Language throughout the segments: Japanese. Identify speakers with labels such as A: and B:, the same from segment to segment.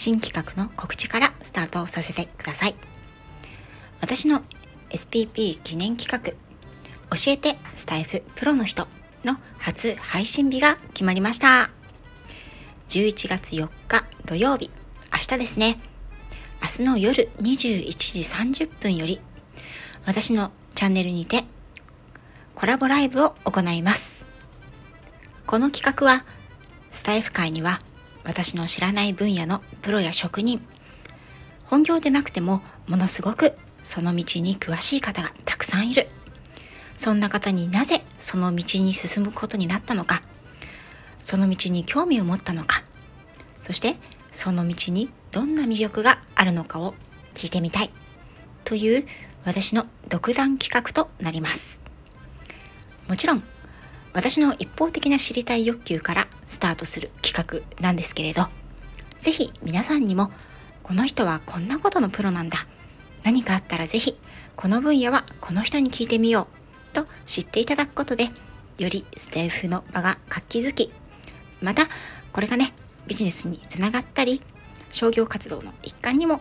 A: 新企画の告知からスタートさせてください。私の SPP 記念企画教えてスタイフプロの人の初配信日が決まりました。11月4日土曜日明日ですね。明日の夜21時30分より私のチャンネルにてコラボライブを行います。この企画はスタイフ界には私の知らない分野のプロや職人。本業でなくてもものすごくその道に詳しい方がたくさんいる。そんな方になぜその道に進むことになったのか。その道に興味を持ったのか。そしてその道にどんな魅力があるのかを聞いてみたい。という私の独断企画となります。もちろん私の一方的な知りたい欲求からスタートする企画なんですけれど是非皆さんにもこの人はこんなことのプロなんだ。何かあったら是非この分野はこの人に聞いてみよう。と知っていただくことでよりステーフの場が活気づきまたこれがねビジネスにつながったり商業活動の一環にも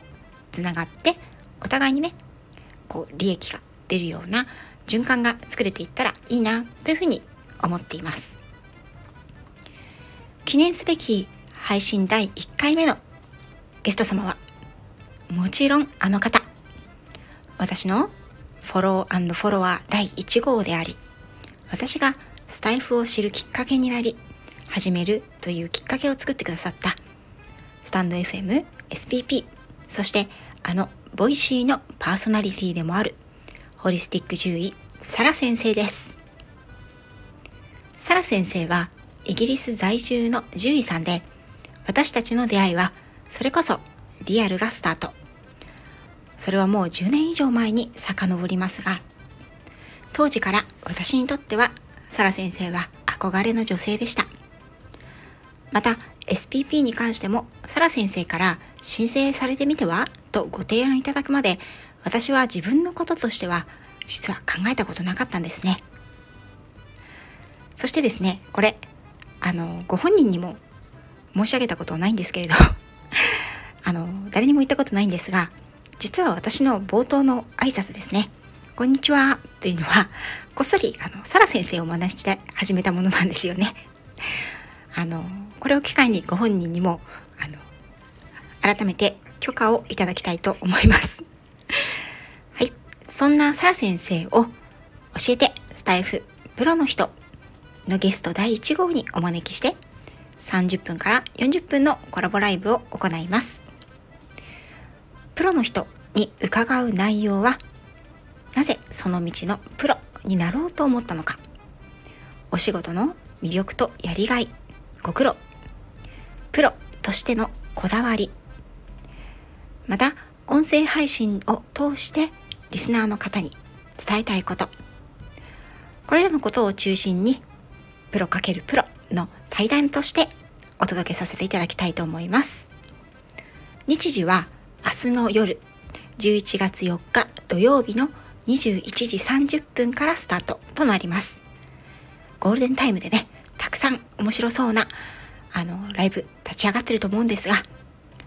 A: つながってお互いにねこう利益が出るような循環が作れていったらいいなというふうに思っています。記念すべき配信第1回目のゲスト様はもちろんあの方。私のフォローフォロワー第1号であり私がスタイフを知るきっかけになり始めるというきっかけを作ってくださったスタンド FM、SPP そしてあの Voicy のパーソナリティでもあるホリスティック獣医サラ先生です。サラ先生はイギリス在住の獣医さんで私たちの出会いはそれこそリアルがスタート。それはもう10年以上前に遡りますが当時から私にとってはサラ先生は憧れの女性でした。また SPP に関してもサラ先生から申請されてみては？とご提案いただくまで私は自分のこととしては実は考えたことなかったんですね。そしてですねこれあのご本人にも申し上げたことはないんですけれど あの誰にも言ったことないんですが実は私の冒頭の挨拶ですね「こんにちは」というのはこっそりあのサラ先生を真似して始めたものなんですよね。あのこれを機会にご本人にもあの改めて許可をいただきたいと思います。はい。そんなサラ先生を教えてスタイフプロの人のゲスト第1号にお招きして30分から40分のコラボライブを行います。プロの人に伺う内容はなぜその道のプロになろうと思ったのか。お仕事の魅力とやりがいご苦労。プロとしてのこだわり。また音声配信を通してリスナーの方に伝えたいこと。これらのことを中心にプロ×プロの対談としてお届けさせていただきたいと思います。日時は明日の夜11月4日土曜日の21時30分からスタートとなります。ゴールデンタイムでねたくさん面白そうなあのライブ立ち上がってると思うんですが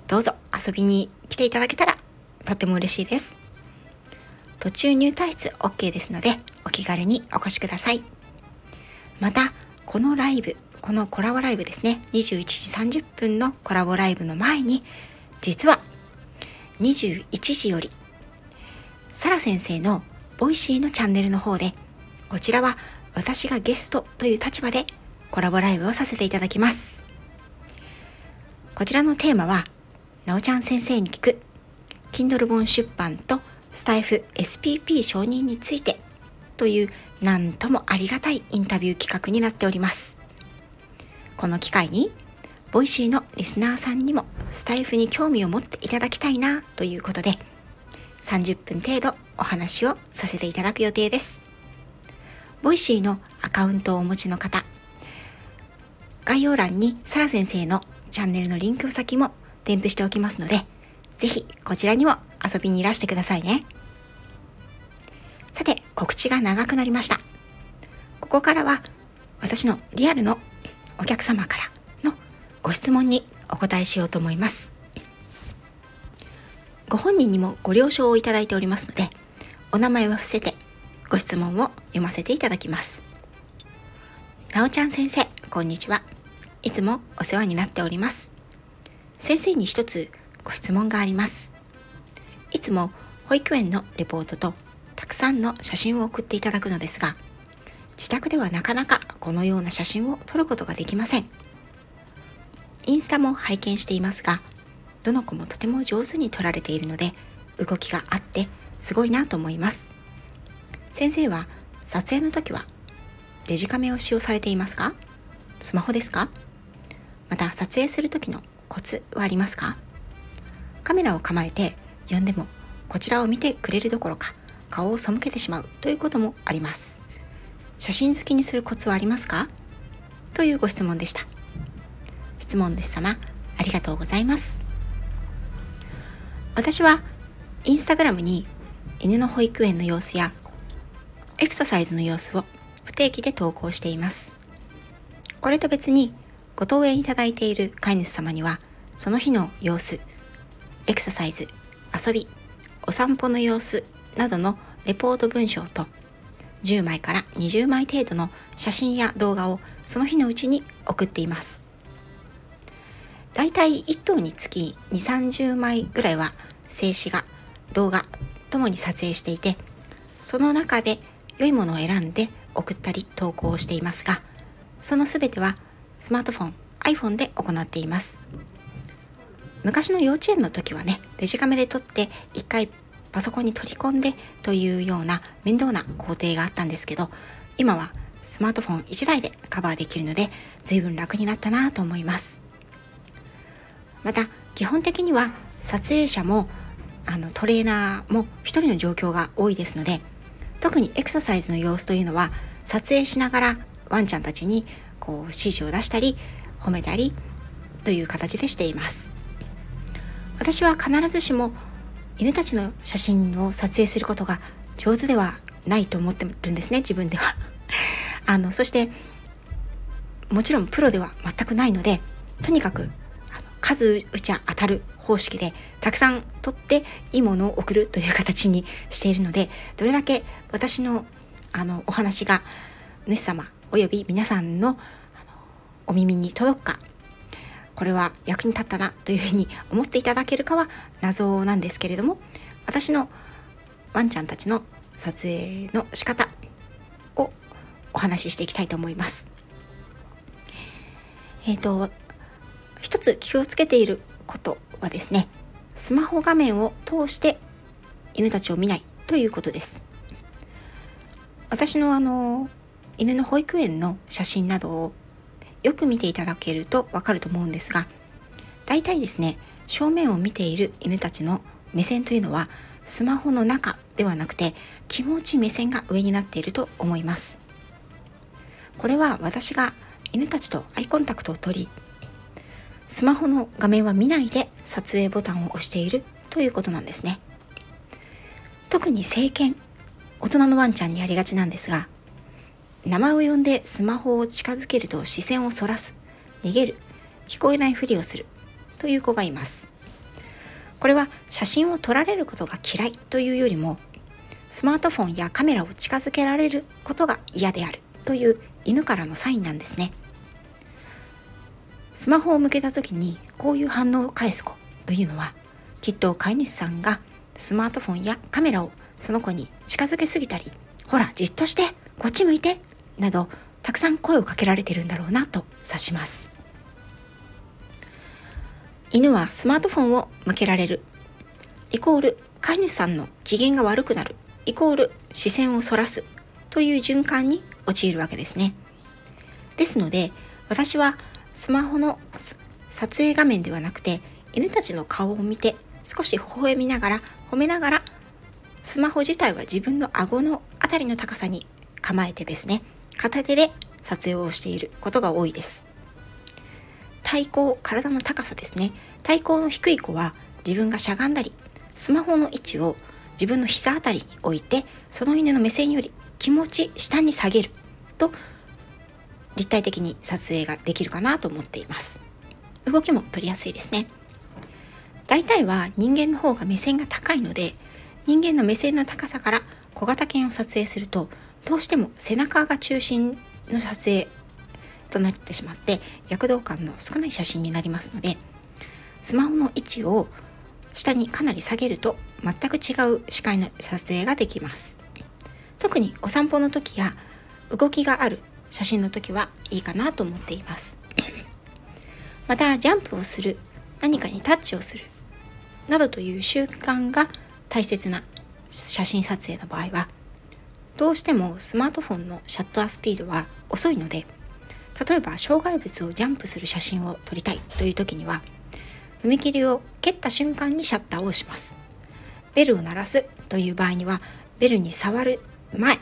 A: どうぞ遊びに来ていただけたらとっても嬉しいです。途中入退室 OK ですのでお気軽にお越しください。またこのライブこのコラボライブですね。21時30分のコラボライブの前に実は21時よりサラ先生の Voicy のチャンネルの方でこちらは私がゲストという立場でコラボライブをさせていただきます。こちらのテーマはなおちゃん先生に聞く Kindle 本出版とスタエフ SPP 承認についてというなんともありがたいインタビュー企画になっておりますこの機会に Voicy のリスナーさんにもスタエフに興味を持っていただきたいなということで30分程度お話をさせていただく予定です。 Voicy のアカウントをお持ちの方、概要欄にサラ先生のチャンネルのリンク先も添付しておきますので、ぜひこちらにも遊びにいらしてくださいね。告知が長くなりました。ここからは私のリアルのお客様からのご質問にお答えしようと思います。ご本人にもご了承をいただいておりますので、お名前は伏せてご質問を読ませていただきます。なおちゃん先生、こんにちは。いつもお世話になっております。先生に一つご質問があります。いつも保育園のレポートとくさんの写真を送っていただくのですが、自宅ではなかなかこのような写真を撮ることができません。インスタも拝見していますが、どの子もとても上手に撮られているので動きがあってすごいなと思います。先生は撮影の時はデジカメを使用されていますか？スマホですか？また撮影する時のコツはありますか？カメラを構えて呼んでもこちらを見てくれるどころか顔を背けてしまうということもあります。写真好きにするコツはありますか？というご質問でした。質問主様ありがとうございます。私はインスタグラムに犬の保育園の様子やエクササイズの様子を不定期で投稿しています。これと別にご登園いただいている飼い主様にはその日の様子、エクササイズ、遊び、お散歩の様子などのレポート文章と10枚から20枚程度の写真や動画をその日のうちに送っています。だいたい1頭につき2、30枚ぐらいは静止画、動画ともに撮影していて、その中で良いものを選んで送ったり投稿をしていますが、その全てはスマートフォン、iPhone で行っています。昔の幼稚園の時はね、デジカメで撮って一回パソコンに取り込んでというような面倒な工程があったんですけど、今はスマートフォン1台でカバーできるので、随分楽になったなと思います。また基本的には撮影者もあのトレーナーも一人の状況が多いですので特にエクササイズの様子というのは撮影しながらワンちゃんたちにこう指示を出したり褒めたりという形でしています私は必ずしも犬たちの写真を撮影することが上手ではないと思ってるんですね自分では。あのそしてもちろんプロでは全くないのでとにかく数打ちゃ当たる方式でたくさん取っていいものを送るという形にしているのでどれだけ私のあのお話が主様および皆さんのお耳に届くかこれは役に立ったなというふうに思っていただけるかは謎なんですけれども私のワンちゃんたちの撮影の仕方をお話ししていきたいと思います。えっ、ー、と一つ気をつけていることはですねスマホ画面を通して犬たちを見ないということです私のあの犬の保育園の写真などをよく見ていただけるとわかると思うんですが大体ですね正面を見ている犬たちの目線というのはスマホの中ではなくて気持ち目線が上になっていると思います。これは私が犬たちとアイコンタクトを取りスマホの画面は見ないで撮影ボタンを押しているということなんですね。特に成犬大人のワンちゃんにありがちなんですが名前を呼んでスマホを近づけると視線をそらす。逃げる。聞こえないふりをする。という子がいます。これは写真を撮られることが嫌い。というよりもスマートフォンやカメラを近づけられることが嫌である。という犬からのサインなんですね。スマホを向けた時にこういう反応を返す子。というのはきっと飼い主さんがスマートフォンやカメラをその子に近づけすぎたりほらじっとしてこっち向いて。などたくさん声をかけられてるんだろうなと察します。犬はスマートフォンを向けられる。イコール飼い主さんの機嫌が悪くなる。イコール視線をそらす。という循環に陥るわけですね。ですので私はスマホの撮影画面ではなくて犬たちの顔を見て少し微笑みながら褒めながらスマホ自体は自分の顎のあたりの高さに構えてですね片手で撮影をしていることが多いです。体高体の高さですね。体高の低い子は自分がしゃがんだりスマホの位置を自分の膝あたりに置いてその犬の目線より気持ち下に下げると立体的に撮影ができるかなと思っています。動きも撮りやすいですね。大体は人間の方が目線が高いので人間の目線の高さから小型犬を撮影するとどうしても背中が中心の撮影となってしまって躍動感の少ない写真になりますのでスマホの位置を下にかなり下げると全く違う視界の撮影ができます。特にお散歩の時や動きがある写真の時はいいかなと思っています。またジャンプをする何かにタッチをするなどという習慣が大切な写真撮影の場合はどうしてもスマートフォンのシャッタースピードは遅いので例えば障害物をジャンプする写真を撮りたいという時には踏切を蹴った瞬間にシャッターを押します。ベルを鳴らすという場合にはベルに触る前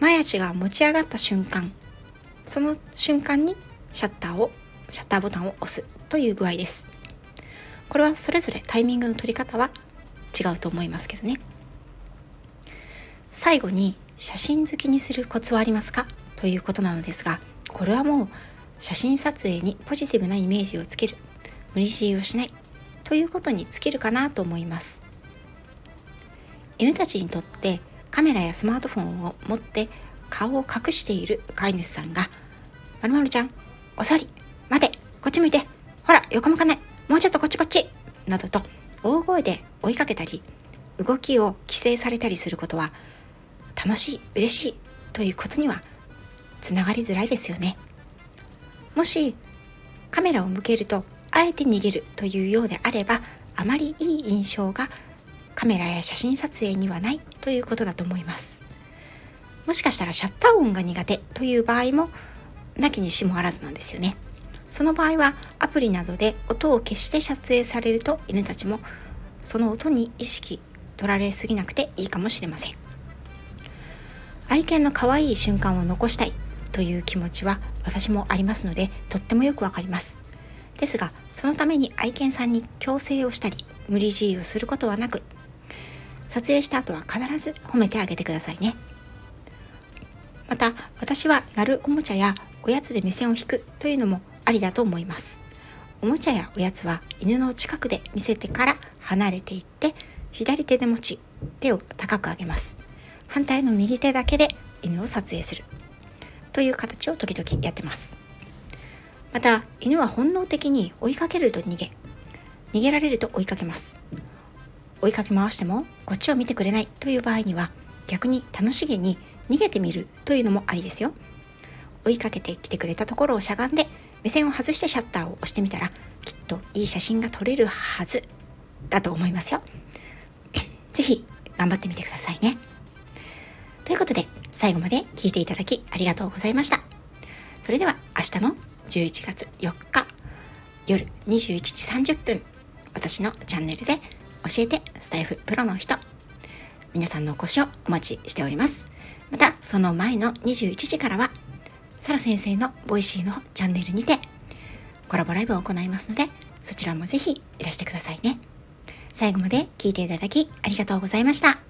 A: 前足が持ち上がった瞬間その瞬間にシャッターをシャッターボタンを押すという具合です。これはそれぞれタイミングの取り方は違うと思いますけどね。最後に写真好きにするコツはありますか？ということなのですがこれはもう写真撮影にポジティブなイメージをつける無理強いをしないということに尽きるかなと思います。犬たちにとってカメラやスマートフォンを持って顔を隠している飼い主さんが「まるまるちゃんお座り待てこっち向いてほら横向かないもうちょっとこっちこっち」などと大声で追いかけたり動きを規制されたりすることは楽しい嬉しいということにはつながりづらいですよね。もしカメラを向けるとあえて逃げるというようであればあまりいい印象がカメラや写真撮影にはないということだと思います。もしかしたらシャッター音が苦手という場合もなきにしもあらずなんですよね。その場合はアプリなどで音を消して撮影されると犬たちもその音に意識取られすぎなくていいかもしれません。愛犬の可愛い瞬間を残したい。という気持ちは私もありますのでとってもよくわかります。ですがそのために愛犬さんに強制をしたり無理強いをすることはなく撮影した後は必ず褒めてあげてくださいね。また私は鳴るおもちゃやおやつで目線を引くというのもありだと思います。おもちゃやおやつは犬の近くで見せてから離れていって左手で持ち手を高く上げます。反対の右手だけで犬を撮影する。という形を時々やってます。また犬は本能的に追いかけると逃げ逃げられると追いかけます。追いかけ回してもこっちを見てくれない。という場合には逆に楽しげに逃げてみるというのもありですよ。追いかけてきてくれたところをしゃがんで目線を外してシャッターを押してみたらきっといい写真が撮れるはずだと思いますよ。是非頑張ってみてくださいね。ということで最後まで聞いていただきありがとうございました。それでは明日の11月4日夜21時30分私のチャンネルで教えてスタエフプロの人皆さんのお越しをお待ちしております。またその前の21時からはサラ先生の Voicy のチャンネルにてコラボライブを行いますのでそちらもぜひいらしてくださいね。最後まで聞いていただきありがとうございました。